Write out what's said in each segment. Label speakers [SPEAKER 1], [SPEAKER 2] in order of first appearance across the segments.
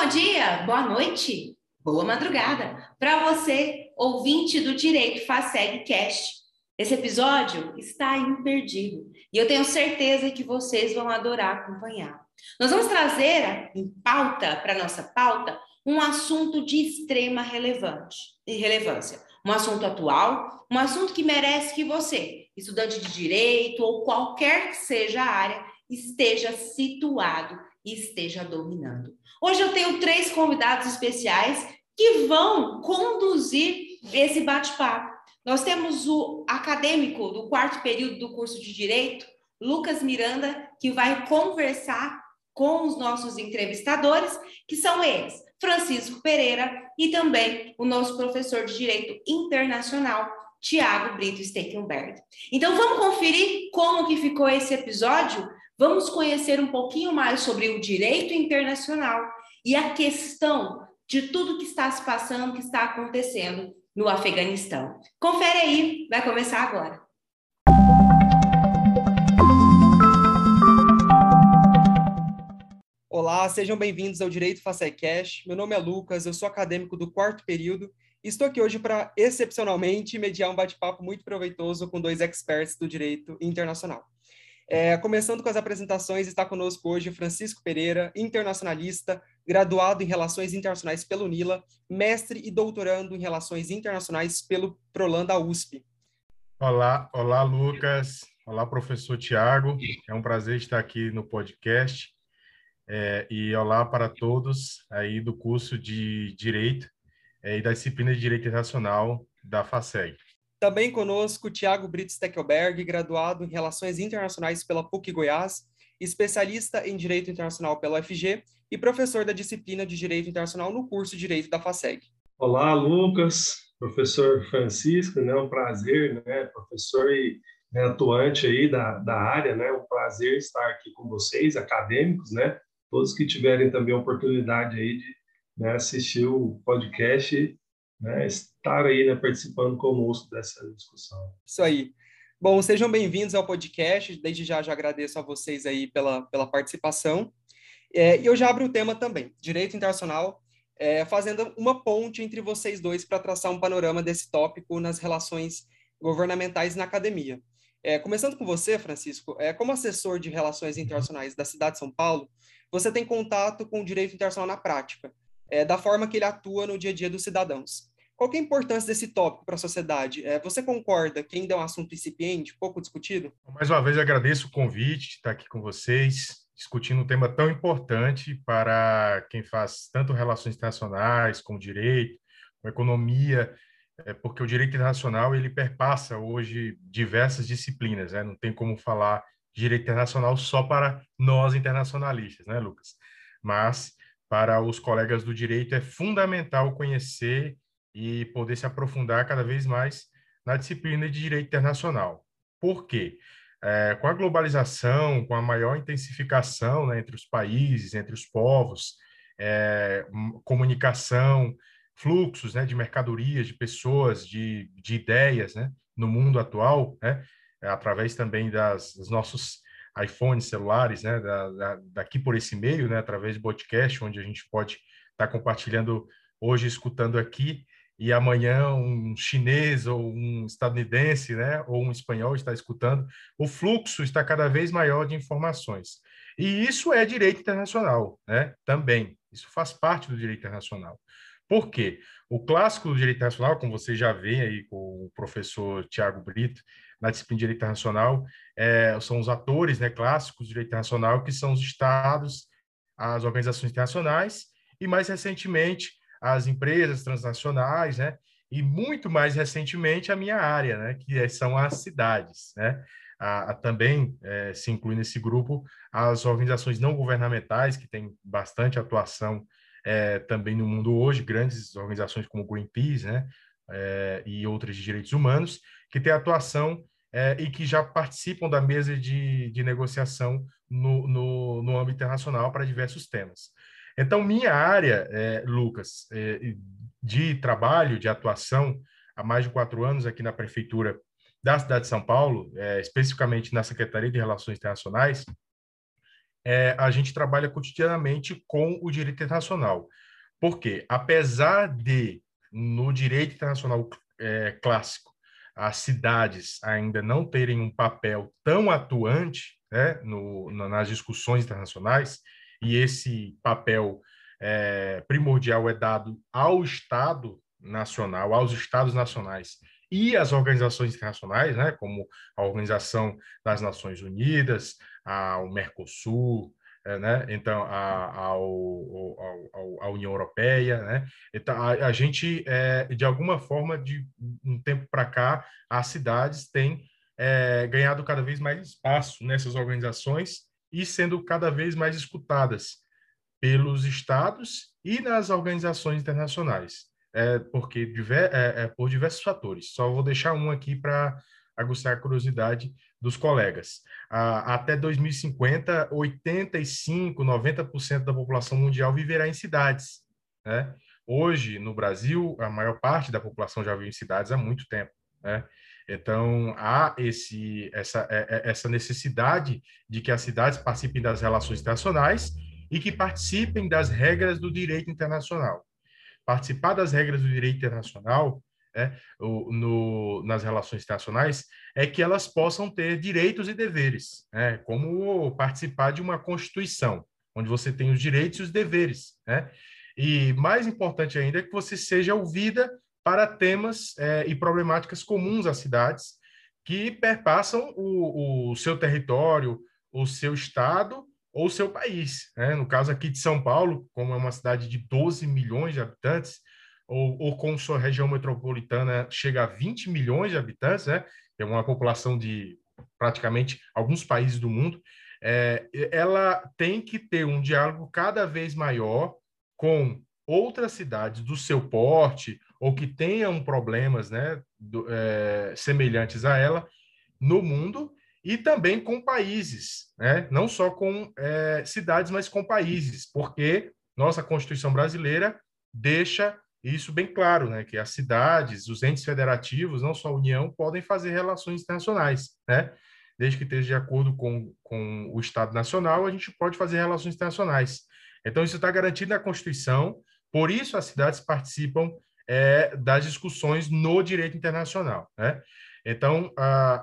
[SPEAKER 1] bom dia, boa noite, boa madrugada para você, ouvinte do Direito FASEG Cast. Esse episódio está imperdível e eu tenho certeza que vocês vão adorar acompanhar. Nós vamos trazer em pauta, para nossa pauta, um assunto de extrema relevante, relevância. Um assunto atual, um assunto que merece que você, estudante de direito ou qualquer que seja a área, esteja situado esteja dominando. Hoje eu tenho três convidados especiais que vão conduzir esse bate-papo. Nós temos o acadêmico do quarto período do curso de Direito, Lucas Miranda, que vai conversar com os nossos entrevistadores, que são eles, Francisco Pereira e também o nosso professor de Direito Internacional, Tiago Brito Steckenberg. Então vamos conferir como que ficou esse episódio? Vamos conhecer um pouquinho mais sobre o direito internacional e a questão de tudo que está se passando, que está acontecendo no Afeganistão. Confere aí, vai começar agora.
[SPEAKER 2] Olá, sejam bem-vindos ao Direito Facecast. Meu nome é Lucas, eu sou acadêmico do quarto período e estou aqui hoje para, excepcionalmente, mediar um bate-papo muito proveitoso com dois experts do direito internacional. É, começando com as apresentações, está conosco hoje Francisco Pereira, internacionalista, graduado em Relações Internacionais pelo NILA, mestre e doutorando em Relações Internacionais pelo Prolan da USP.
[SPEAKER 3] Olá, olá Lucas, olá professor Tiago, é um prazer estar aqui no podcast é, e olá para todos aí do curso de Direito é, e da disciplina de Direito Internacional da FACEG.
[SPEAKER 2] Também conosco Tiago Brito Steckelberg, graduado em Relações Internacionais pela PUC Goiás, especialista em Direito Internacional pela UFG e professor da disciplina de Direito Internacional no curso de Direito da FACEG.
[SPEAKER 4] Olá, Lucas, professor Francisco, né, um prazer, né, professor e né, atuante aí da, da área, né, um prazer estar aqui com vocês, acadêmicos, né, todos que tiverem também a oportunidade aí de né, assistir o podcast né, estar aí né, participando conosco dessa discussão.
[SPEAKER 2] Isso aí. Bom, sejam bem-vindos ao podcast. Desde já já agradeço a vocês aí pela, pela participação. É, e eu já abro o tema também, direito internacional, é, fazendo uma ponte entre vocês dois para traçar um panorama desse tópico nas relações governamentais na academia. É, começando com você, Francisco, é, como assessor de relações internacionais da cidade de São Paulo, você tem contato com o direito internacional na prática, é, da forma que ele atua no dia a dia dos cidadãos. Qual é a importância desse tópico para a sociedade? É, você concorda que ainda é um assunto incipiente, pouco discutido?
[SPEAKER 3] Mais uma vez, agradeço o convite de estar aqui com vocês, discutindo um tema tão importante para quem faz tanto relações internacionais, como direito, com economia, é, porque o direito internacional ele perpassa hoje diversas disciplinas, né? não tem como falar direito internacional só para nós internacionalistas, né, Lucas? Mas para os colegas do direito é fundamental conhecer e poder se aprofundar cada vez mais na disciplina de direito internacional. Por quê? É, com a globalização, com a maior intensificação né, entre os países, entre os povos, é, comunicação, fluxos né, de mercadorias, de pessoas, de, de ideias né, no mundo atual, né, através também das, dos nossos iPhones, celulares, né, da, da, daqui por esse meio, né, através de podcast, onde a gente pode estar tá compartilhando hoje, escutando aqui, e amanhã um chinês ou um estadunidense, né, ou um espanhol está escutando, o fluxo está cada vez maior de informações. E isso é direito internacional, né, também. Isso faz parte do direito internacional. Por quê? O clássico do direito internacional, como você já vê aí com o professor Tiago Brito, na disciplina de direito internacional, é, são os atores né, clássicos do direito internacional, que são os estados, as organizações internacionais e, mais recentemente, as empresas transnacionais, né? E muito mais recentemente a minha área, né? Que é, são as cidades, né? A, a, também é, se inclui nesse grupo as organizações não governamentais que têm bastante atuação é, também no mundo hoje, grandes organizações como Greenpeace, né? É, e outras de direitos humanos que têm atuação é, e que já participam da mesa de, de negociação no, no, no âmbito internacional para diversos temas. Então, minha área, é, Lucas, é, de trabalho, de atuação, há mais de quatro anos aqui na Prefeitura da cidade de São Paulo, é, especificamente na Secretaria de Relações Internacionais, é, a gente trabalha cotidianamente com o direito internacional. Porque, apesar de, no direito internacional é, clássico, as cidades ainda não terem um papel tão atuante né, no, nas discussões internacionais, e esse papel é, primordial é dado ao Estado nacional, aos Estados nacionais e às organizações internacionais, né, como a Organização das Nações Unidas, a, o Mercosul, é, né? então a, ao, ao, a União Europeia, né? então a, a gente é, de alguma forma de um tempo para cá as cidades têm é, ganhado cada vez mais espaço nessas organizações e sendo cada vez mais escutadas pelos estados e nas organizações internacionais, é, porque diver, é, é, por diversos fatores. Só vou deixar um aqui para aguçar a curiosidade dos colegas. Ah, até 2050, 85, 90% da população mundial viverá em cidades. Né? Hoje, no Brasil, a maior parte da população já vive em cidades há muito tempo. Né? Então, há esse, essa, é, é, essa necessidade de que as cidades participem das relações internacionais e que participem das regras do direito internacional. Participar das regras do direito internacional né, no, nas relações internacionais é que elas possam ter direitos e deveres, né, como participar de uma constituição, onde você tem os direitos e os deveres. Né? E mais importante ainda é que você seja ouvida para temas é, e problemáticas comuns às cidades que perpassam o, o seu território, o seu estado ou o seu país. Né? No caso aqui de São Paulo, como é uma cidade de 12 milhões de habitantes, ou, ou com sua região metropolitana chega a 20 milhões de habitantes, né? é uma população de praticamente alguns países do mundo, é, ela tem que ter um diálogo cada vez maior com outras cidades do seu porte ou que tenham problemas né, do, é, semelhantes a ela no mundo e também com países, né? não só com é, cidades, mas com países, porque nossa Constituição brasileira deixa isso bem claro, né, que as cidades, os entes federativos, não só a União, podem fazer relações internacionais, né? Desde que esteja de acordo com, com o Estado Nacional, a gente pode fazer relações internacionais. Então, isso está garantido na Constituição, por isso as cidades participam é, das discussões no direito internacional, né? Então,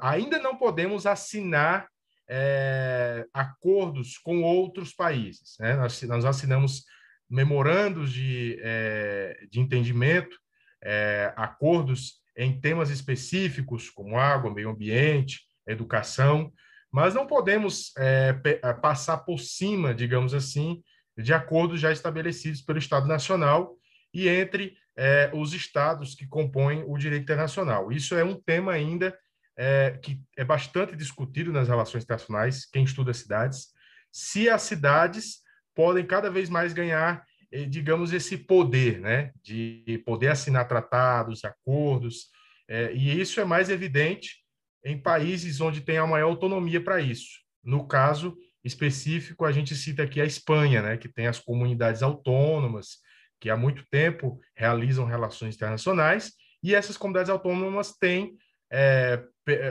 [SPEAKER 3] ainda não podemos assinar é, acordos com outros países, né? Nós, nós assinamos memorandos de, é, de entendimento, é, acordos em temas específicos, como água, meio ambiente, educação, mas não podemos é, passar por cima, digamos assim, de acordos já estabelecidos pelo Estado Nacional e entre é, os estados que compõem o direito internacional. Isso é um tema ainda é, que é bastante discutido nas relações internacionais, quem estuda cidades, se as cidades podem cada vez mais ganhar, eh, digamos, esse poder, né, de poder assinar tratados, acordos, é, e isso é mais evidente em países onde tem a maior autonomia para isso. No caso específico, a gente cita aqui a Espanha, né, que tem as comunidades autônomas, que há muito tempo realizam relações internacionais, e essas comunidades autônomas têm é,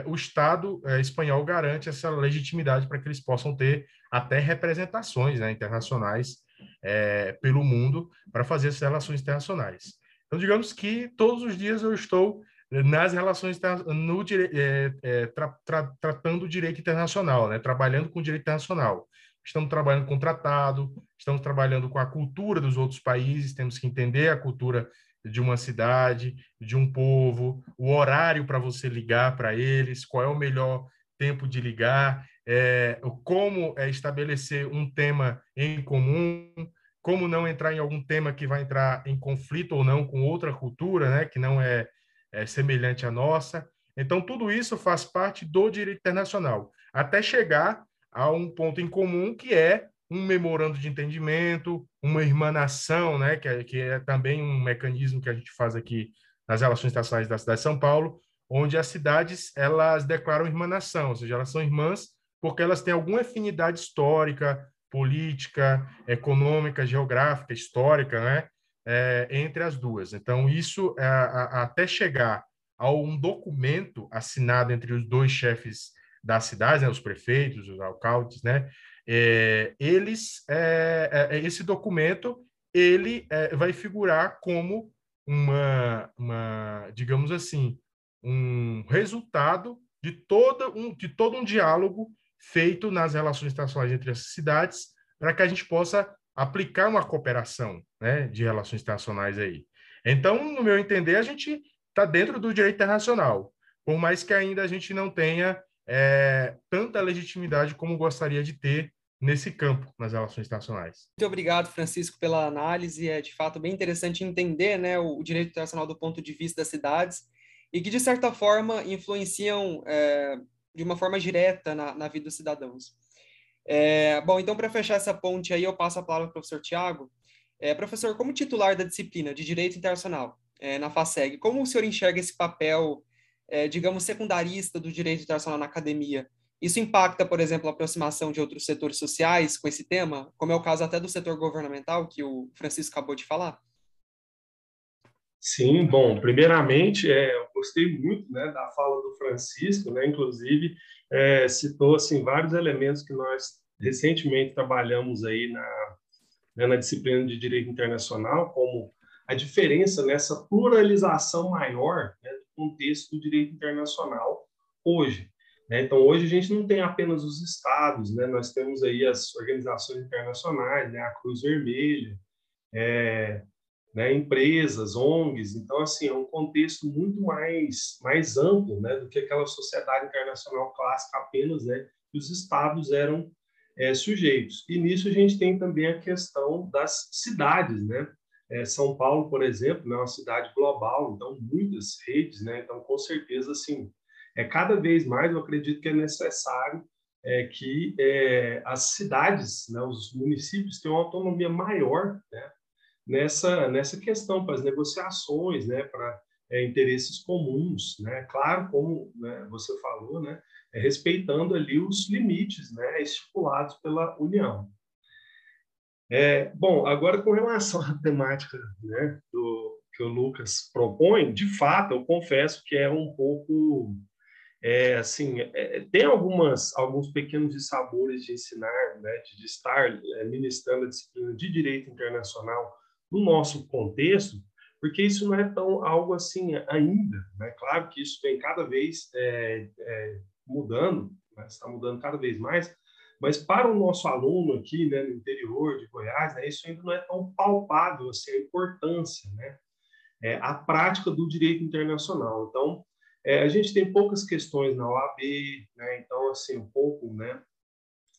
[SPEAKER 3] o Estado é, espanhol garante essa legitimidade para que eles possam ter até representações né, internacionais é, pelo mundo para fazer essas relações internacionais. Então, digamos que todos os dias eu estou nas relações no é, é, tra, tra, tratando o direito internacional, né, trabalhando com o direito internacional. Estamos trabalhando com tratado, estamos trabalhando com a cultura dos outros países, temos que entender a cultura de uma cidade, de um povo, o horário para você ligar para eles, qual é o melhor tempo de ligar, é, como é, estabelecer um tema em comum, como não entrar em algum tema que vai entrar em conflito ou não com outra cultura, né, que não é, é semelhante à nossa. Então, tudo isso faz parte do direito internacional, até chegar a um ponto em comum que é um memorando de entendimento, uma irmanação, né, que é, que é também um mecanismo que a gente faz aqui nas relações internacionais da cidade de São Paulo, onde as cidades elas declaram irmanação, ou seja, elas são irmãs porque elas têm alguma afinidade histórica, política, econômica, geográfica, histórica, né, é, entre as duas. Então, isso é, a, até chegar a um documento assinado entre os dois chefes das cidades, né, os prefeitos, os alcaldes, né, é, eles, é, é, esse documento ele é, vai figurar como uma, uma, digamos assim, um resultado de, toda um, de todo um diálogo feito nas relações internacionais entre as cidades para que a gente possa aplicar uma cooperação né, de relações internacionais aí. Então, no meu entender, a gente está dentro do direito internacional, por mais que ainda a gente não tenha é, tanta legitimidade como gostaria de ter nesse campo, nas relações internacionais.
[SPEAKER 2] Muito obrigado, Francisco, pela análise. É de fato bem interessante entender né, o, direito internacional do ponto de vista das cidades e que, de certa forma, influenciam é, de uma forma direta na, na vida dos cidadãos. É, bom, então, para fechar essa ponte aí, eu passo a palavra para o professor Tiago. É, professor, como titular da disciplina de Direito Internacional é, na FASEG, como o senhor enxerga esse papel, é, digamos, secundarista do direito internacional na academia? Isso impacta, por exemplo, a aproximação de outros setores sociais com esse tema, como é o caso até do setor governamental, que o Francisco acabou de falar?
[SPEAKER 4] Sim, bom, primeiramente, é, eu gostei muito né, da fala do Francisco, né, inclusive é, citou assim, vários elementos que nós recentemente trabalhamos aí na, né, na disciplina de Direito Internacional, como a diferença nessa pluralização maior né, contexto do direito internacional hoje. Né? Então, hoje a gente não tem apenas os estados, né? nós temos aí as organizações internacionais, né? a Cruz Vermelha, é, né? empresas, ONGs. Então, assim, é um contexto muito mais, mais amplo né? do que aquela sociedade internacional clássica apenas, né? que os estados eram é, sujeitos. E nisso a gente tem também a questão das cidades, né? É, São Paulo, por exemplo, é uma cidade global, então muitas redes, né? Então, com certeza, assim, é cada vez mais eu acredito que é necessário é, que é, as cidades, né, os municípios tenham uma autonomia maior né, nessa nessa questão para as negociações, né, para é, interesses comuns, né? Claro, como né, você falou, né, é, respeitando ali os limites, né, estipulados pela União. É, bom, agora com relação à temática, né, do que o Lucas propõe, de fato, eu confesso que é um pouco é, assim, é, tem algumas, alguns pequenos dissabores de ensinar, né, de, de estar é, ministrando a disciplina de direito internacional no nosso contexto, porque isso não é tão algo assim ainda. Né? Claro que isso vem cada vez é, é, mudando, né? está mudando cada vez mais, mas para o nosso aluno aqui né, no interior de Goiás, né, isso ainda não é tão palpável assim, a importância, né? É, a prática do direito internacional. Então, é, a gente tem poucas questões na OAB, né? então, assim, um pouco, né?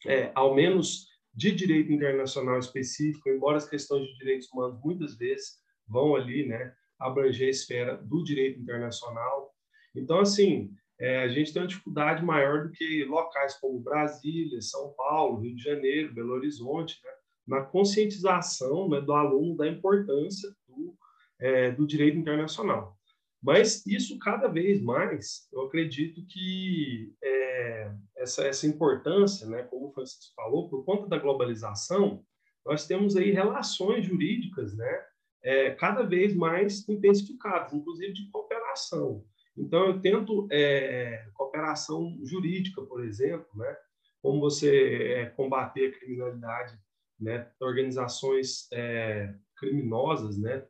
[SPEAKER 4] É, ao menos de direito internacional específico, embora as questões de direitos humanos muitas vezes vão ali, né, abranger a esfera do direito internacional. Então, assim, é, a gente tem uma dificuldade maior do que locais como Brasília, São Paulo, Rio de Janeiro, Belo Horizonte, né, na conscientização né, do aluno da importância do, é, do direito internacional. Mas isso cada vez mais, eu acredito que é, essa, essa importância, né, como o Francisco falou, por conta da globalização, nós temos aí relações jurídicas, né, é, cada vez mais intensificadas, inclusive de cooperação. Então, eu tento é, cooperação jurídica, por exemplo, né, como você é, combater a criminalidade, né, organizações é, criminosas, né,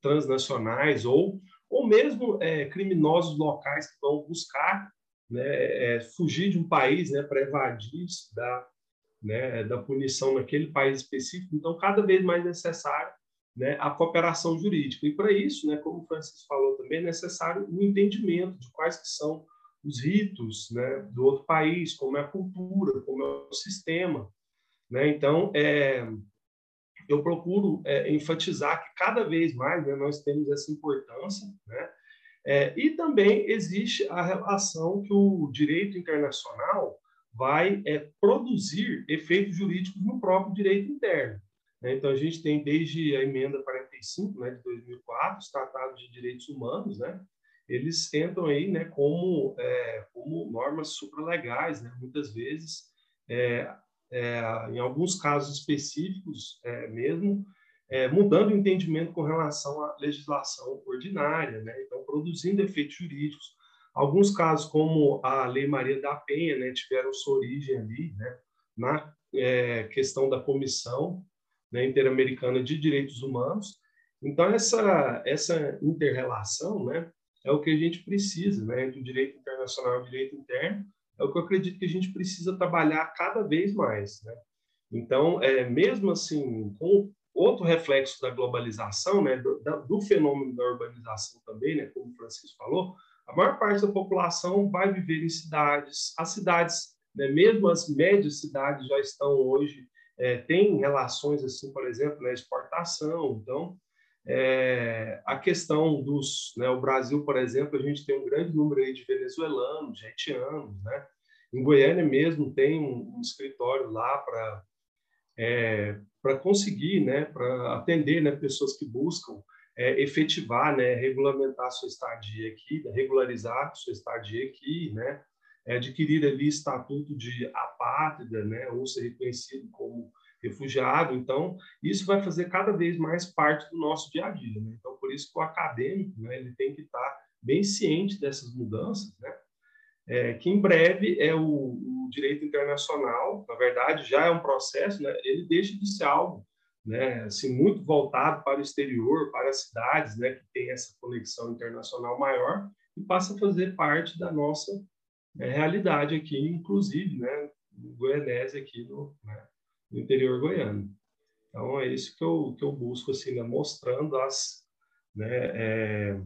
[SPEAKER 4] transnacionais ou ou mesmo é, criminosos locais que vão buscar né, é, fugir de um país né, para evadir da, né, da punição naquele país específico. Então, cada vez mais necessário né, a cooperação jurídica. E para isso, né, como o Francisco falou também, é necessário o um entendimento de quais que são os ritos né, do outro país, como é a cultura, como é o sistema. Né? Então, é, eu procuro é, enfatizar que cada vez mais né, nós temos essa importância, né? É, e também existe a relação que o direito internacional vai é, produzir efeitos jurídicos no próprio direito interno. Né? Então, a gente tem desde a emenda 45 né, de 2004, os tratados de direitos humanos, né? eles entram aí né, como, é, como normas supralegais, né? muitas vezes é, é, em alguns casos específicos é, mesmo, é, mudando o entendimento com relação à legislação ordinária, né? então produzindo efeitos jurídicos. Alguns casos, como a Lei Maria da Penha, né, tiveram sua origem ali, né, na é, questão da Comissão né, Interamericana de Direitos Humanos. Então, essa, essa inter-relação né, é o que a gente precisa, né, o direito internacional e o direito interno, é o que eu acredito que a gente precisa trabalhar cada vez mais. Né? Então, é, mesmo assim, com outro reflexo da globalização, né, do, do, fenômeno da urbanização também, né, como o Francisco falou, a maior parte da população vai viver em cidades. As cidades, né, mesmo as médias cidades, já estão hoje, é, têm relações, assim, por exemplo, na né, exportação. Então, é, a questão dos... Né, o Brasil, por exemplo, a gente tem um grande número aí de venezuelanos, de haitianos, né? Em Goiânia mesmo tem um, um escritório lá para é, para conseguir, né, para atender né, pessoas que buscam é, efetivar, né, regulamentar sua estadia aqui, regularizar sua estadia aqui, né, é, adquirir ali estatuto de apátrida, né, ou ser reconhecido como refugiado. Então, isso vai fazer cada vez mais parte do nosso dia a dia. Né? Então, por isso que o acadêmico, né, ele tem que estar bem ciente dessas mudanças, né? É, que em breve é o, o, direito internacional, na verdade, já é um processo, né? ele deixa de ser algo né, assim, muito voltado para o exterior, para as cidades, né, que tem essa conexão internacional maior, e passa a fazer parte da nossa né, realidade aqui, inclusive, né, Goianese aqui no, né, no, interior goiano. Então é isso que eu que eu busco assim, né, mostrando as né, é,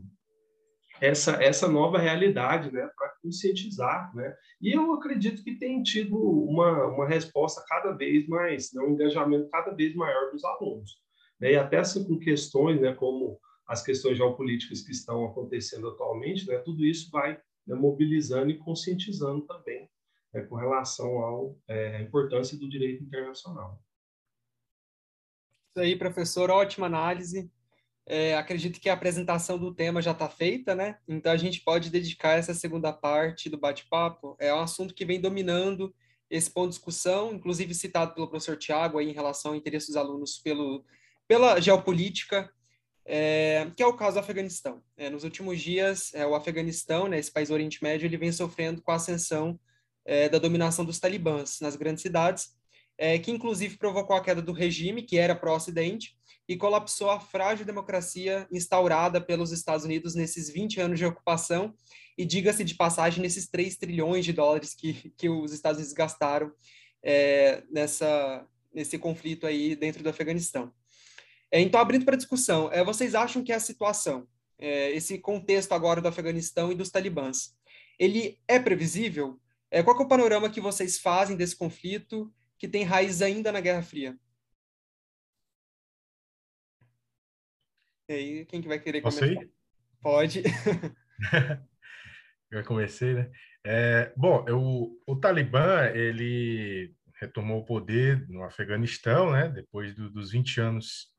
[SPEAKER 4] essa essa nova realidade, né, para conscientizar, né? E eu acredito que tem tido uma, uma resposta cada vez mais, né, um engajamento cada vez maior dos alunos. Né? E até assim com questões, né, como as questões geopolíticas que estão acontecendo atualmente, né, tudo isso vai né, mobilizando e conscientizando também né, com relação à é, importância do direito internacional.
[SPEAKER 2] Isso aí, professor, ótima análise. É, acredito que a apresentação do tema já está feita, né? Então a gente pode dedicar essa segunda parte do bate-papo. É um assunto que vem dominando esse ponto de discussão, inclusive citado pelo professor Tiago em relação ao interesse dos alunos pelo, pela geopolítica, é, que é o caso do Afeganistão. É, nos últimos dias, é, o Afeganistão, né, esse país do Oriente Médio, ele vem sofrendo com a ascensão é, da dominação dos talibãs nas grandes cidades, é, que inclusive provocou a queda do regime, que era pró-Ocidente, e colapsou a frágil democracia instaurada pelos Estados Unidos nesses 20 anos de ocupação e, diga-se de passagem, nesses 3 trilhões de dólares que, que os Estados Unidos gastaram é, nessa, nesse conflito aí dentro do Afeganistão. É, então, abrindo para discussão, é, vocês acham que a situação, é, esse contexto agora do Afeganistão e dos talibãs, ele é previsível? É, qual é o panorama que vocês fazem desse conflito que tem raiz ainda na Guerra Fria? E aí, quem que vai querer
[SPEAKER 3] começar? Posso
[SPEAKER 2] Pode.
[SPEAKER 3] eu comecei, né? É, bom, eu, o Talibã, ele retomou o poder no Afeganistão, né? Depois do, dos 20 anos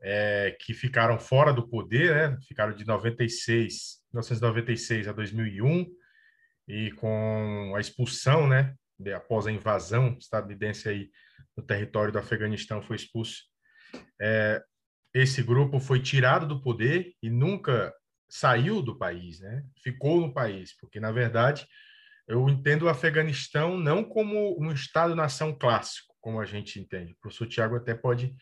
[SPEAKER 3] é, que ficaram fora do poder, né? Ficaram de 96, 1996 a 2001 e com a expulsão, né? Após a invasão estadunidense aí no território do Afeganistão foi expulso. É, esse grupo foi tirado do poder e nunca saiu do país, né? Ficou no país, porque na verdade eu entendo o Afeganistão não como um Estado-nação clássico, como a gente entende. O professor Tiago até pode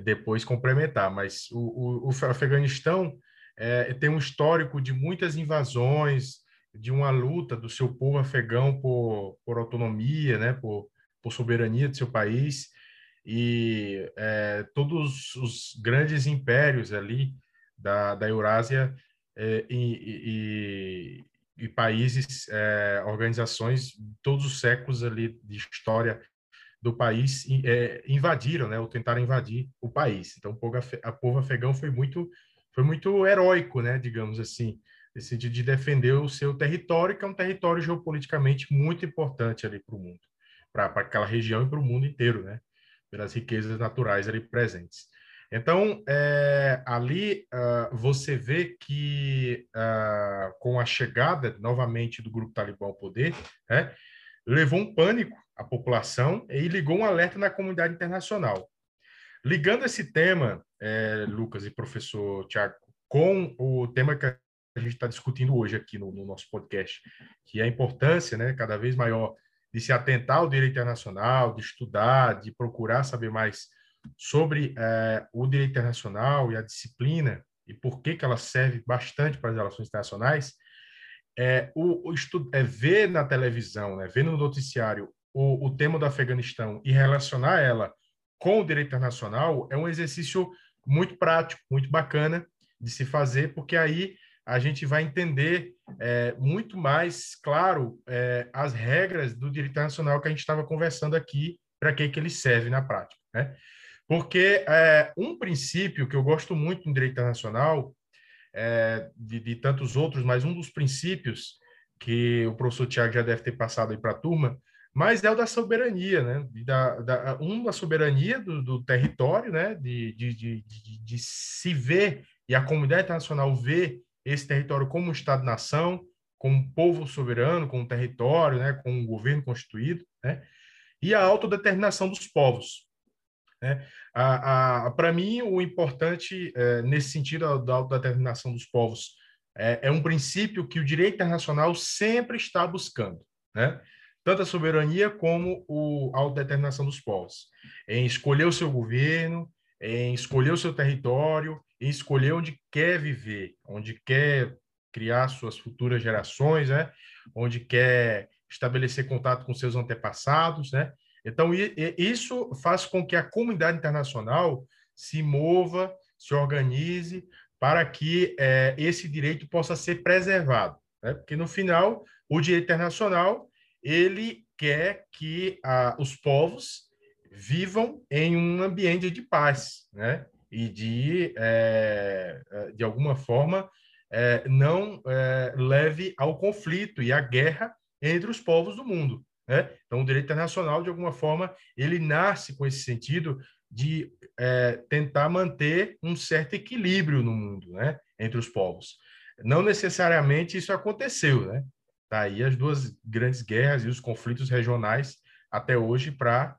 [SPEAKER 3] depois complementar, mas o, o, o Afeganistão é, tem um histórico de muitas invasões, de uma luta do seu povo afegão por, por autonomia, né? por, por soberania do seu país e é, todos os grandes impérios ali da, da Eurásia é, e, e, e, países, é, organizações, todos os séculos ali de história do país é, invadiram, né, ou tentaram invadir o país. Então, o povo, a povo afegão foi muito, foi muito heróico, né, digamos assim, nesse sentido de defender o seu território, que é um território geopoliticamente muito importante ali para o mundo, para aquela região e para o mundo inteiro, né? pelas riquezas naturais ali presentes. Então, é, ali uh, você vê que, uh, com a chegada novamente do grupo talibã ao poder, né, levou um pânico à população e ligou um alerta na comunidade internacional. Ligando esse tema, é, Lucas e professor Tiago, com o tema que a gente está discutindo hoje aqui no, no, nosso podcast, que é a importância né, cada vez maior de se atentar ao direito internacional, de estudar, de procurar saber mais sobre é, o direito internacional e a disciplina e por que, que ela serve bastante para as relações internacionais, é, o, o estudo, é ver na televisão, né, ver no noticiário o, o tema do Afeganistão e relacionar ela com o direito internacional é um exercício muito prático, muito bacana de se fazer, porque aí a gente vai entender é, muito mais, claro, é, as regras do direito internacional que a gente estava conversando aqui, para que, que ele serve na prática. Né? Porque é, um princípio que eu gosto muito no direito internacional, é, de, de, tantos outros, mas um dos princípios que o professor Tiago já deve ter passado aí para a turma, mas é o da soberania, né? Da, da, um da soberania do, do território, né? De, de, de, de, se ver e a comunidade internacional ver esse território como um Estado-nação, como um povo soberano, como um território, né? Com um governo constituído, né? E a autodeterminação dos povos. Né? Para mim, o importante é, nesse sentido da autodeterminação dos povos é, é um princípio que o direito internacional sempre está buscando, né? Tanto a soberania como a autodeterminação dos povos, em escolher o seu governo, em escolher o seu território, em escolher onde quer viver, onde quer criar suas futuras gerações, né? onde quer estabelecer contato com seus antepassados, né? Então, isso faz com que a comunidade internacional se mova, se organize para que é, esse direito possa ser preservado. Né? Porque, no final, o direito internacional ele quer que ah, os povos vivam em um ambiente de paz, né? E de, é, de alguma forma, é, não é, leve ao conflito e à guerra entre os povos do mundo. Né? Então, o direito internacional, de alguma forma, ele nasce com esse sentido de tentar manter um certo equilíbrio no mundo, né? entre os povos. Não necessariamente isso aconteceu, né? Tá aí as duas grandes guerras e os conflitos regionais até hoje para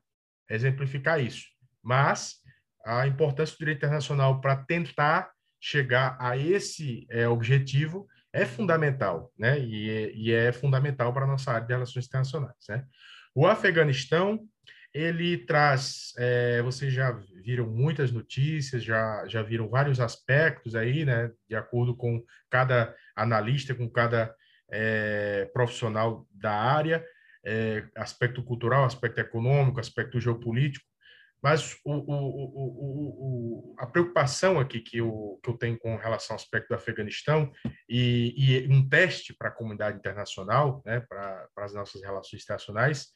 [SPEAKER 3] exemplificar isso. Mas a importância do direito internacional para tentar chegar a esse é, objetivo é fundamental, né? E é, e é fundamental para a nossa área de relações internacionais, né? O Afeganistão, ele traz, é, vocês já viram muitas notícias, já, já viram vários aspectos aí, né? De acordo com cada analista, com cada é, profissional da área, é, aspecto cultural, aspecto econômico, aspecto geopolítico, mas o, o, o, a preocupação aqui que eu, que eu tenho com relação ao aspecto do Afeganistão e, e um teste para a comunidade internacional, né, para, para as nossas relações internacionais,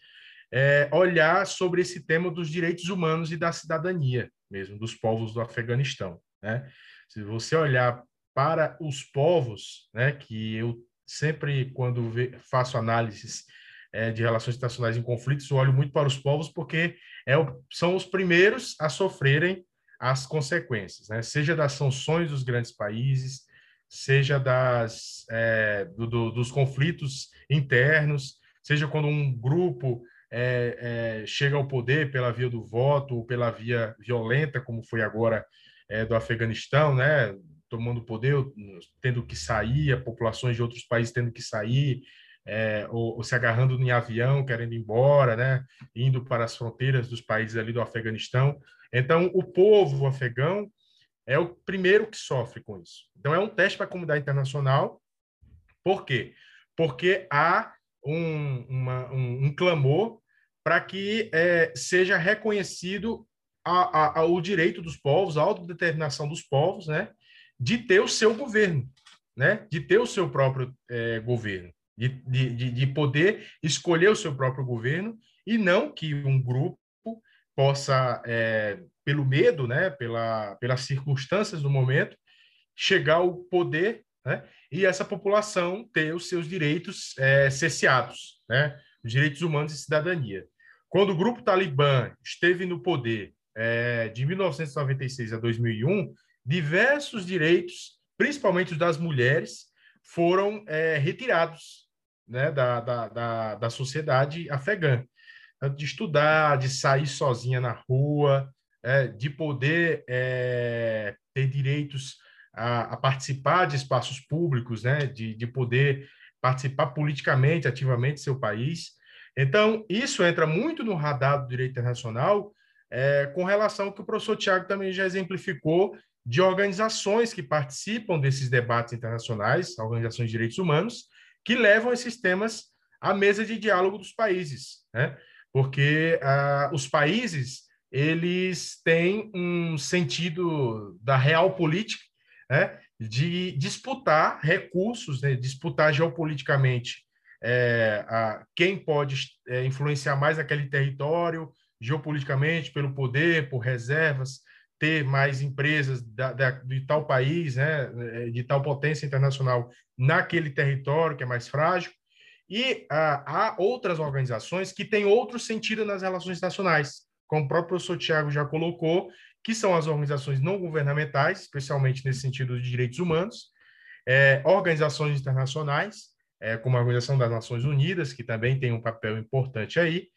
[SPEAKER 3] é olhar sobre esse tema dos direitos humanos e da cidadania mesmo, dos povos do Afeganistão. Né? Se você olhar para os povos, né, que eu sempre quando faço análises é, de relações internacionais em conflitos, olho muito para os povos porque é o, são os primeiros a sofrerem as consequências, né? seja das sanções dos grandes países, seja das, é, do, do, dos conflitos internos, seja quando um grupo é, é, chega ao poder pela via do voto ou pela via violenta, como foi agora é, do Afeganistão, né? Tomando poder, tendo que sair, a populações de outros países tendo que sair, é, ou, ou, se agarrando em avião, querendo ir embora, né, indo para as fronteiras dos países ali do Afeganistão. Então, o povo afegão é o primeiro que sofre com isso. Então, é um teste para a comunidade internacional. Por quê? Porque há um, uma, um, um clamor para que é, seja reconhecido a, a, a, o direito dos povos, a autodeterminação dos povos, né? De ter o seu governo, né? de ter o seu próprio é, governo, de, de, de poder escolher o seu próprio governo e não que um grupo possa, é, pelo medo, né? Pela, pelas circunstâncias do momento, chegar ao poder né? e essa população ter os seus direitos é, cesseados, né? os direitos humanos e cidadania. Quando o grupo talibã esteve no poder é, de 1996 a 2001, diversos direitos, principalmente os das mulheres, foram é, retirados né, da, da, da, da, sociedade afegã. De estudar, de sair sozinha na rua, é, de poder é, ter direitos a, a, participar de espaços públicos, né, de, de poder participar politicamente, ativamente do seu país. Então, isso entra muito no radar do direito internacional é, com relação ao que o professor Tiago também já exemplificou de organizações que participam desses debates internacionais, organizações de direitos humanos, que levam esses temas à mesa de diálogo dos países, né? Porque ah, os países eles têm um sentido da real política, né? De disputar recursos, né? disputar geopoliticamente é, a, quem pode é, influenciar mais aquele território geopoliticamente pelo poder, por reservas, ter mais empresas da, da, de tal país, né, é, de tal potência internacional naquele território que é mais frágil. E ah, há outras organizações que têm outro sentido nas relações internacionais, como o próprio professor Tiago já colocou, que são as organizações não governamentais, especialmente nesse sentido de direitos humanos, é, organizações internacionais, é, como a Organização das Nações Unidas, que também tem um papel importante aí,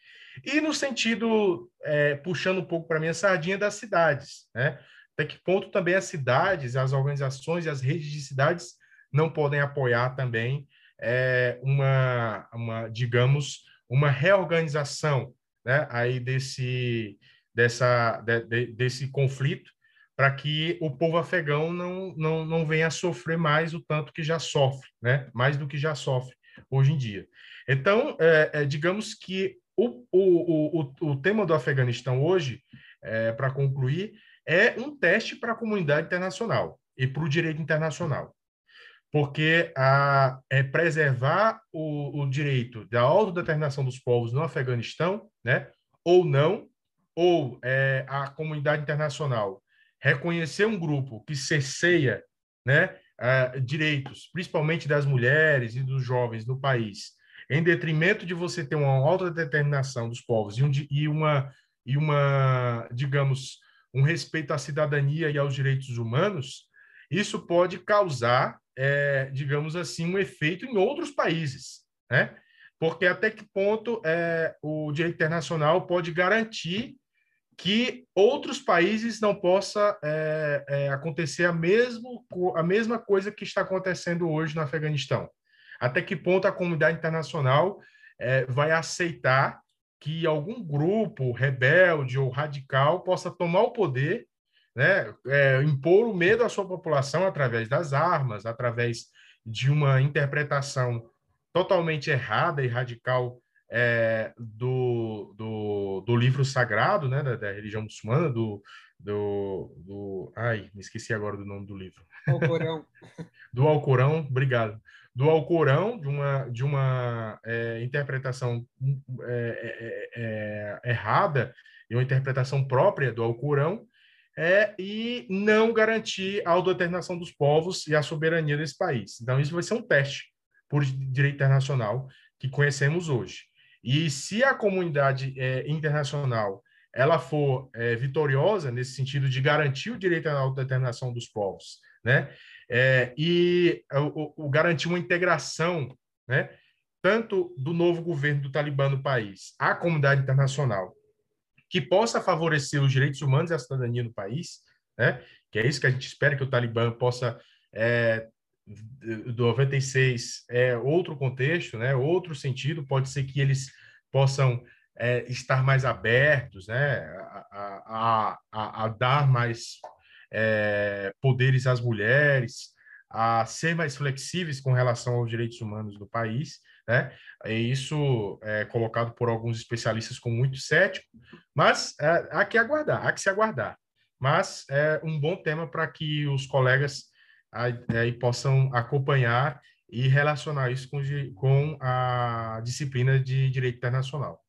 [SPEAKER 3] e no sentido, é, puxando um pouco para a minha sardinha, das cidades. Né? Até que ponto também as cidades, as organizações e as redes de cidades não podem apoiar também é, uma, uma, digamos, uma reorganização né, aí desse, dessa, de, de, desse conflito para que o povo afegão não, não, não venha a sofrer mais o tanto que já sofre, né? mais do que já sofre hoje em dia. Então, é, é, digamos que o, o, o, o tema do Afeganistão hoje, é, para concluir, é um teste para a comunidade internacional e para o direito internacional. Porque a, é preservar o, o direito da autodeterminação dos povos no Afeganistão, né, ou não, ou é, a comunidade internacional reconhecer um grupo que cerceia né, uh, direitos, principalmente das mulheres e dos jovens no país, em detrimento de você ter uma autodeterminação dos povos e, um, e, uma, e uma, digamos, um respeito à cidadania e aos direitos humanos, isso pode causar, é, digamos assim, um efeito em outros países, né? Porque até que ponto é, o direito internacional pode garantir que outros países não possa é, é, acontecer a, mesmo, a mesma coisa que está acontecendo hoje no Afeganistão. Até que ponto a comunidade internacional é, vai aceitar que algum grupo rebelde ou radical possa tomar o poder, né, é, impor o medo à sua população através das armas, através de uma interpretação totalmente errada e radical é, do, do, do, livro sagrado, né, da, da, religião muçulmana, do, do, do... Ai, me esqueci agora do nome do livro.
[SPEAKER 2] Alcorão.
[SPEAKER 3] do Alcorão, obrigado. Do Alcorão, de uma, de uma é, interpretação é, é, é errada e uma interpretação própria do Alcorão, é, e não garantir a autodeterminação dos povos e a soberania desse país. Então, isso vai ser um teste por direito internacional que conhecemos hoje. E se a comunidade é, internacional ela for é, vitoriosa nesse sentido de garantir o direito à autodeterminação dos povos, né, é, e o, o, garantir uma integração, né, tanto do novo governo do Talibã no país, à comunidade internacional, que possa favorecer os direitos humanos e a cidadania no país, né, que é isso que a gente espera que o Talibã possa é, do 96 é outro contexto, né? Outro sentido. Pode ser que eles possam é, estar mais abertos, né? A, a, a, a dar mais é, poderes às mulheres, a ser mais flexíveis com relação aos direitos humanos do país, né? E isso é colocado por alguns especialistas como muito cético, mas é, há que aguardar, há que se aguardar. Mas é um bom tema para que os colegas aí possam acompanhar e relacionar isso com, com a disciplina de direito internacional.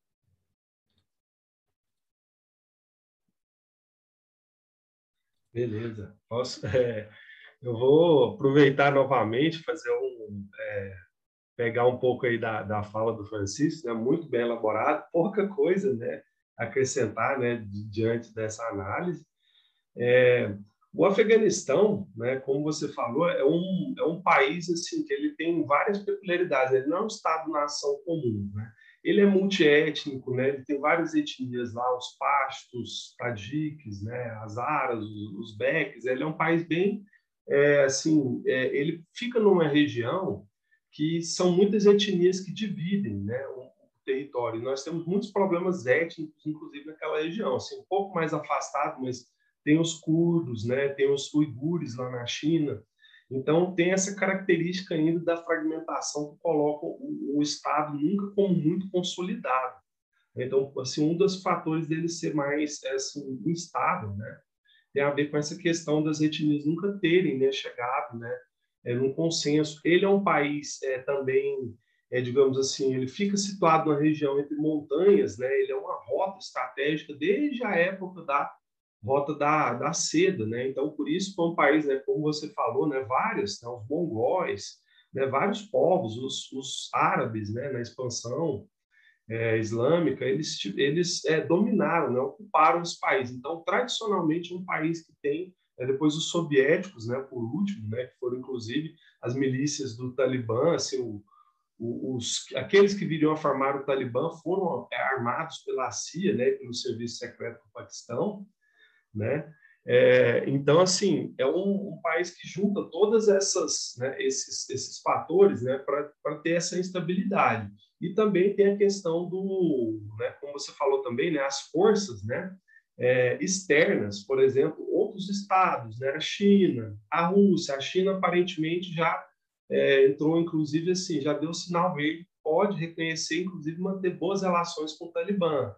[SPEAKER 4] Beleza. Posso, é, eu vou aproveitar novamente, fazer um. É, pegar um pouco aí da, da fala do Francisco, né? muito bem elaborado, pouca coisa né? acrescentar né? diante dessa análise. É, o Afeganistão, né, como você falou, é um, é um país assim que ele tem várias peculiaridades. Ele não é um estado-nação comum, né? Ele é multiétnico, né? Ele tem várias etnias lá, os pastos, tadiques, né? As aras, os, os beques. Ele é um país bem, é, assim, é, ele fica numa região que são muitas etnias que dividem, né? território. E nós temos muitos problemas étnicos, inclusive naquela região, assim, um pouco mais afastado, mas tem os curdos, né? Tem os uigures lá na China. Então tem essa característica ainda da fragmentação que coloca o, o Estado nunca como muito consolidado. Então, assim, um dos fatores dele ser mais assim, instável, né? Tem a ver com essa questão das etnias nunca terem né, chegado, né? É, num consenso. Ele é um país é, também é, digamos assim, ele fica situado na região entre montanhas, né? Ele é uma rota estratégica desde a época da rota da, da seda, né? Então, por isso, foi um país, né, como você falou, né, várias, né, os mongóis, né, vários povos, os, os árabes, né, na expansão é, islâmica, eles, eles é, dominaram, né, ocuparam os países. Então, tradicionalmente, um país que tem, é, depois os soviéticos, né, por último, né, que foram, inclusive, as milícias do Talibã, assim, o, os, aqueles que viriam a formar o Talibã foram é, armados pela CIA, né, pelo Serviço Secreto do Paquistão, né? É, então, assim, é um, um, país que junta todas essas, né, esses, esses fatores, né, para ter essa instabilidade. E também tem a questão do, né, como você falou também, né, as forças, né, é, externas, por exemplo, outros estados, né, a China, a Rússia, a China aparentemente já é, entrou, inclusive, assim, já deu sinal verde, pode reconhecer, inclusive, manter boas relações com o Talibã.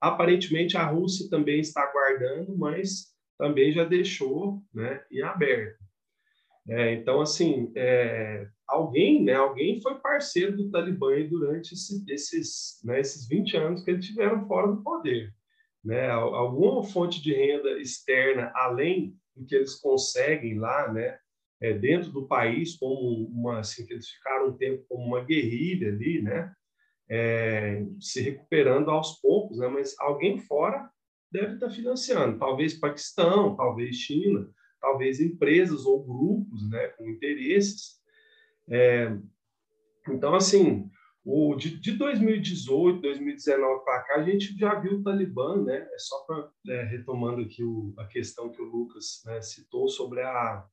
[SPEAKER 4] Aparentemente, a Rússia também está aguardando, mas também já deixou né, em aberto. É, então, assim, é, alguém, né, alguém foi parceiro do Talibã durante esse, esses, né, esses 20 anos que eles tiveram fora do poder. Né? Alguma fonte de renda externa, além do que eles conseguem lá, né, é, dentro do país, como uma, assim, que eles ficaram um tempo como uma guerrilha ali, né? É, se recuperando aos poucos, né? Mas alguém fora deve estar financiando, talvez Paquistão, talvez China, talvez empresas ou grupos, né? Com interesses. É, então, assim, o, de, de 2018, 2019 para cá, a gente já viu o Talibã, né? É só para é, retomando aqui o, a questão que o Lucas né, citou sobre a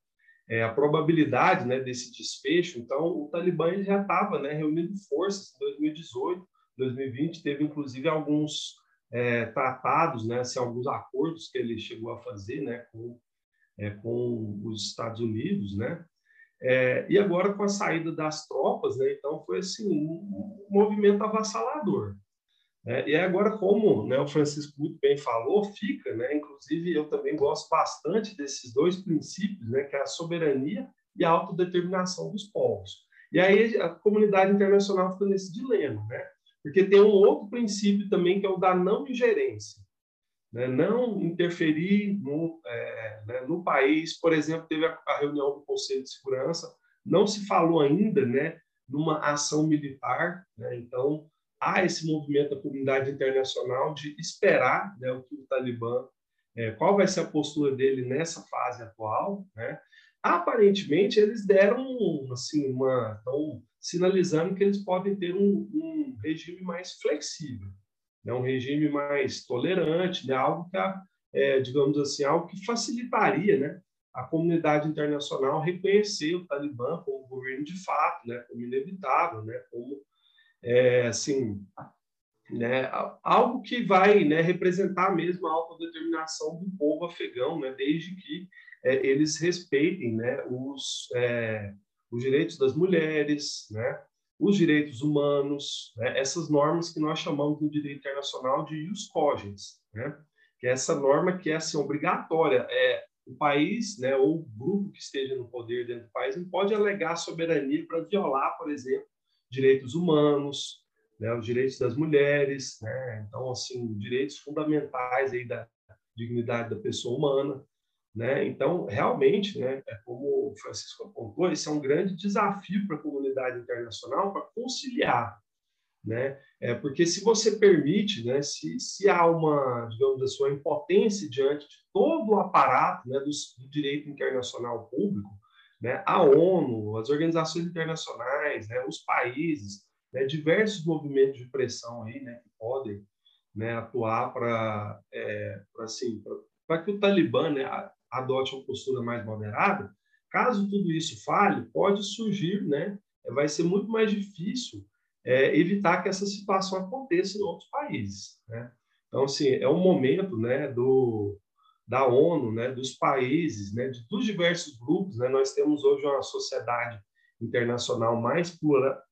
[SPEAKER 4] é, a probabilidade né, desse desfecho. Então, o Talibã já estava né, reunindo forças em 2018, 2020, teve inclusive alguns é, tratados, né, assim, alguns acordos que ele chegou a fazer né, com, é, com os Estados Unidos, né? É, e agora com a saída das tropas, né, então foi assim um movimento avassalador. É, e agora, como né, o Francisco muito bem falou, fica, né, inclusive eu também gosto bastante desses dois princípios, né, que é a soberania e a autodeterminação dos povos. E aí a comunidade internacional fica nesse dilema, né? porque tem um outro princípio também que é o da não ingerência. Né? Não interferir no, é, né, no país. Por exemplo, teve a, a reunião do Conselho de Segurança, não se falou ainda né, numa ação militar, né? então há esse movimento da comunidade internacional de esperar né, o que o Talibã, é, qual vai ser a postura dele nessa fase atual, né? Aparentemente eles deram assim uma, estão sinalizando que eles podem ter um, um regime mais flexível, né? um regime mais tolerante, né? algo que, é, digamos assim, algo que facilitaria, né? a comunidade internacional reconhecer o Talibã como governo de fato, né, como inevitável, né, como é, assim, né, algo que vai né, representar mesmo a autodeterminação do povo afegão, né, desde que é, eles respeitem né, os, é, os direitos das mulheres, né, os direitos humanos, né, essas normas que nós chamamos no direito internacional de ius cogens, que é essa norma que é assim, obrigatória. É, o país, ou o grupo que esteja no poder dentro do país, não pode alegar soberania para violar, por exemplo, direitos humanos, né, os direitos das mulheres, né, então assim direitos fundamentais aí da dignidade da pessoa humana, né, então realmente, né, é como o Francisco apontou, esse é um grande desafio para a comunidade internacional para conciliar, né, é porque se você permite, né, se, se há uma, digamos assim, uma impotência diante de todo o aparato, né, do, do direito internacional público, né, a ONU, as organizações internacionais, né, os países, né, diversos movimentos de pressão aí, né, que podem né, atuar para é, assim, que o Talibã né, adote uma postura mais moderada. Caso tudo isso falhe, pode surgir, né, vai ser muito mais difícil é, evitar que essa situação aconteça em outros países. Né? Então, assim, é um momento né, do, da ONU, né, dos países, né, de, dos diversos grupos. Né, nós temos hoje uma sociedade internacional mais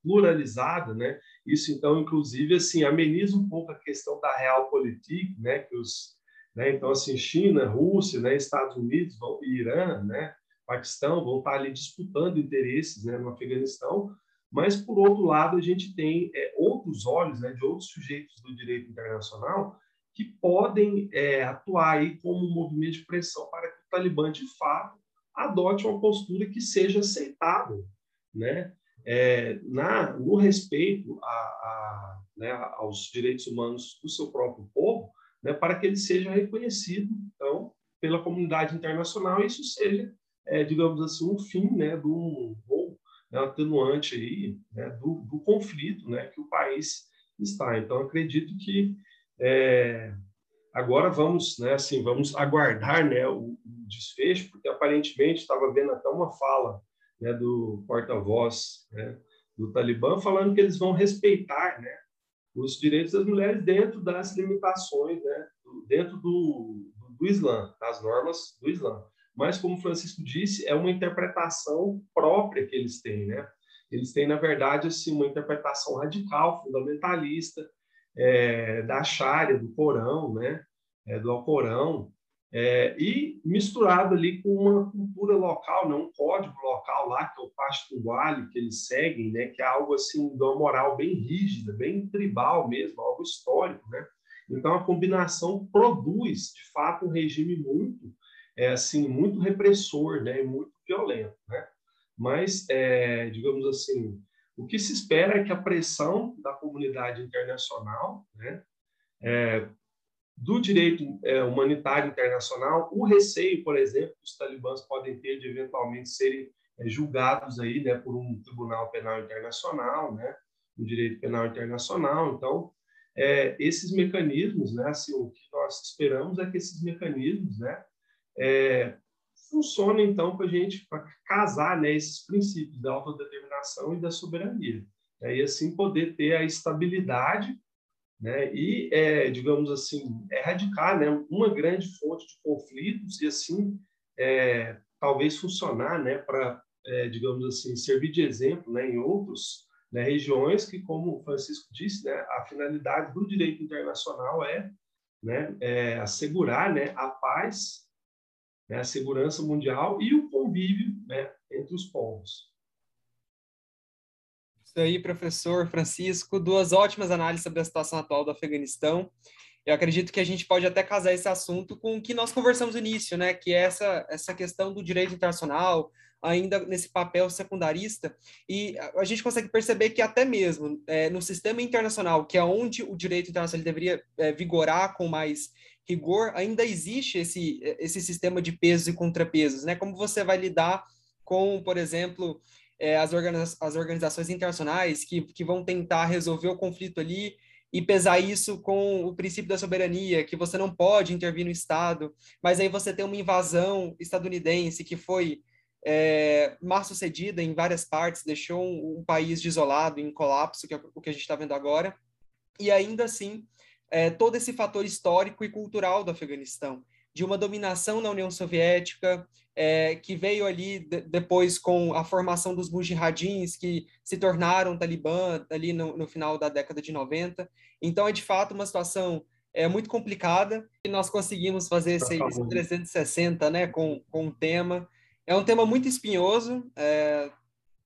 [SPEAKER 4] pluralizada, né? Isso então, inclusive, assim, ameniza um pouco a questão da realpolitik, né? Que os, né? Então, assim, China, Rússia, né? Estados Unidos, Irã, né? Paquistão vão estar ali disputando interesses, né? No Afeganistão, mas por outro lado a gente tem é, outros olhos, né? De outros sujeitos do direito internacional que podem é, atuar aí como um movimento de pressão para que o Talibã de fato adote uma postura que seja aceitável né, é, na, no respeito a, a, né, aos direitos humanos do seu próprio povo, né, para que ele seja reconhecido então pela comunidade internacional e isso seja, é, digamos assim, um fim né, do ou né, atenuante aí, né, do, do, conflito né, que o país está. Então, acredito que é, agora vamos, né, assim, vamos aguardar né, o, o desfecho, porque aparentemente estava vendo até uma fala né, do porta-voz né, do Talibã, falando que eles vão respeitar né, os direitos das mulheres dentro das limitações, né, dentro do, do, Islã, das normas do Islã. Mas, como Francisco disse, é uma interpretação própria que eles têm. Né? Eles têm, na verdade, assim, uma interpretação radical, fundamentalista, é, da Sharia, do Corão, né? É, do Alcorão, é, e misturado ali com uma cultura local, né, um código local lá, que é o Pastunguali, que eles seguem, né, que é algo assim de uma moral bem rígida, bem tribal mesmo, algo histórico. Né? Então, a combinação produz, de fato, um regime muito, é, assim, muito repressor né, muito violento. Né? Mas, é, digamos assim, o que se espera é que a pressão da comunidade internacional né, é, do direito é, humanitário internacional, o receio, por exemplo, que os talibãs podem ter de eventualmente serem é, julgados aí, né, por um tribunal penal internacional, né, um direito penal internacional. Então, é, esses mecanismos, né, assim, o que nós esperamos é que esses mecanismos, né, é, funcionem então para a gente para casar, né, esses princípios da autodeterminação e da soberania, né, e assim poder ter a estabilidade né? E, é, digamos assim, erradicar né, uma grande fonte de conflitos e, assim, é, talvez funcionar né, para, é, digamos assim, servir de exemplo né, em outras né, regiões que, como o Francisco disse, né, a finalidade do direito internacional é, né, é assegurar né, a paz, né, a segurança mundial e o convívio né, entre os povos.
[SPEAKER 2] Isso aí, professor Francisco. Duas ótimas análises sobre a situação atual do Afeganistão. Eu acredito que a gente pode até casar esse assunto com o que nós conversamos no início, né? Que é essa, essa questão do direito internacional, ainda nesse papel secundarista. E a gente consegue perceber que até mesmo é, no sistema internacional, que é onde o direito internacional deveria é, vigorar com mais rigor, ainda existe esse, esse sistema de pesos e contrapesos, né? Como você vai lidar com, por exemplo, é, as, organiza as organizações internacionais que, que vão tentar resolver o conflito ali e pesar isso com o princípio da soberania, que você não pode intervir no Estado, mas aí você tem uma invasão estadunidense que foi é, sucedida em várias partes, deixou um, um, país desolado, em colapso, que é o que a gente está vendo agora, e ainda assim, é, todo esse fator histórico e cultural do Afeganistão de uma dominação na União Soviética, é, que veio ali de, depois com a formação dos mujahidins, que se tornaram talibã ali no, no, final da década de 90. Então, é de fato uma situação é, muito complicada, e nós conseguimos fazer esse, esse 360 né, com, com o tema. É um tema muito espinhoso, é,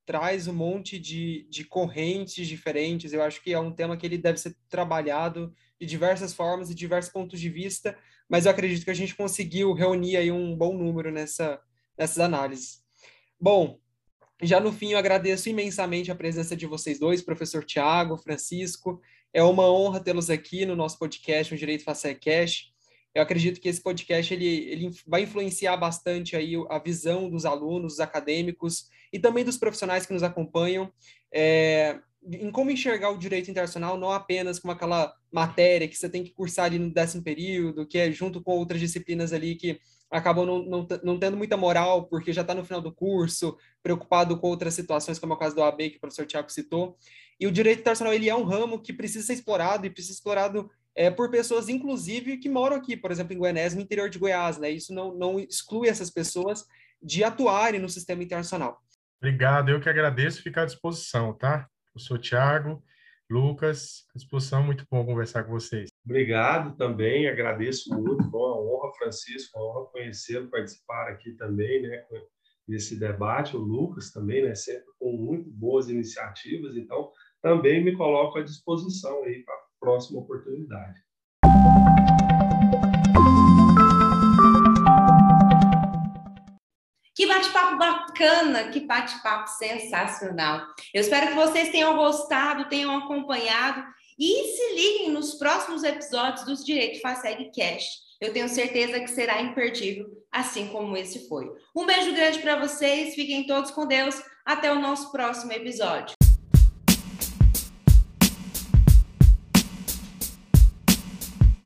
[SPEAKER 2] traz um monte de, de correntes diferentes. Eu acho que é um tema que ele deve ser trabalhado de diversas formas e diversos pontos de vista, mas eu acredito que a gente conseguiu reunir aí um bom número nessa, nessas análises. Bom, já no fim eu agradeço imensamente a presença de vocês dois, professor Tiago, Francisco. É uma honra tê-los aqui no nosso podcast, o Direito Face Cash. Eu acredito que esse podcast ele, ele vai influenciar bastante aí a visão dos alunos, dos acadêmicos e também dos profissionais que nos acompanham. É, em como enxergar o direito internacional não apenas como aquela matéria que você tem que cursar ali no décimo período, que é junto com outras disciplinas ali que acabam não, não, não tendo muita moral porque já está no final do curso, preocupado com outras situações, como é o caso do AB, que o professor Tiago citou. E o direito internacional ele é um ramo que precisa ser explorado e precisa ser explorado é, por pessoas, inclusive, que moram aqui, por exemplo, em Goiás, no interior de Goiás. Né? Isso não, não exclui essas pessoas de atuarem no sistema internacional.
[SPEAKER 3] Obrigado, eu que agradeço, ficar à disposição, tá? Eu sou Tiago, Lucas, disposição, muito bom conversar com vocês.
[SPEAKER 4] Obrigado também, agradeço muito, foi uma honra, Francisco, uma honra conhecê-lo, participar aqui também, né, nesse debate, o Lucas também, né, sempre com muito boas iniciativas, então também me coloco à disposição aí para a próxima oportunidade.
[SPEAKER 1] Que bate-papo bacana, que bate-papo sensacional. Eu espero que vocês tenham gostado, tenham acompanhado e se liguem nos próximos episódios dos Direito Faceg Cast. Eu tenho certeza que será imperdível, assim como esse foi. Um beijo grande para vocês, fiquem todos com Deus. Até o nosso próximo episódio.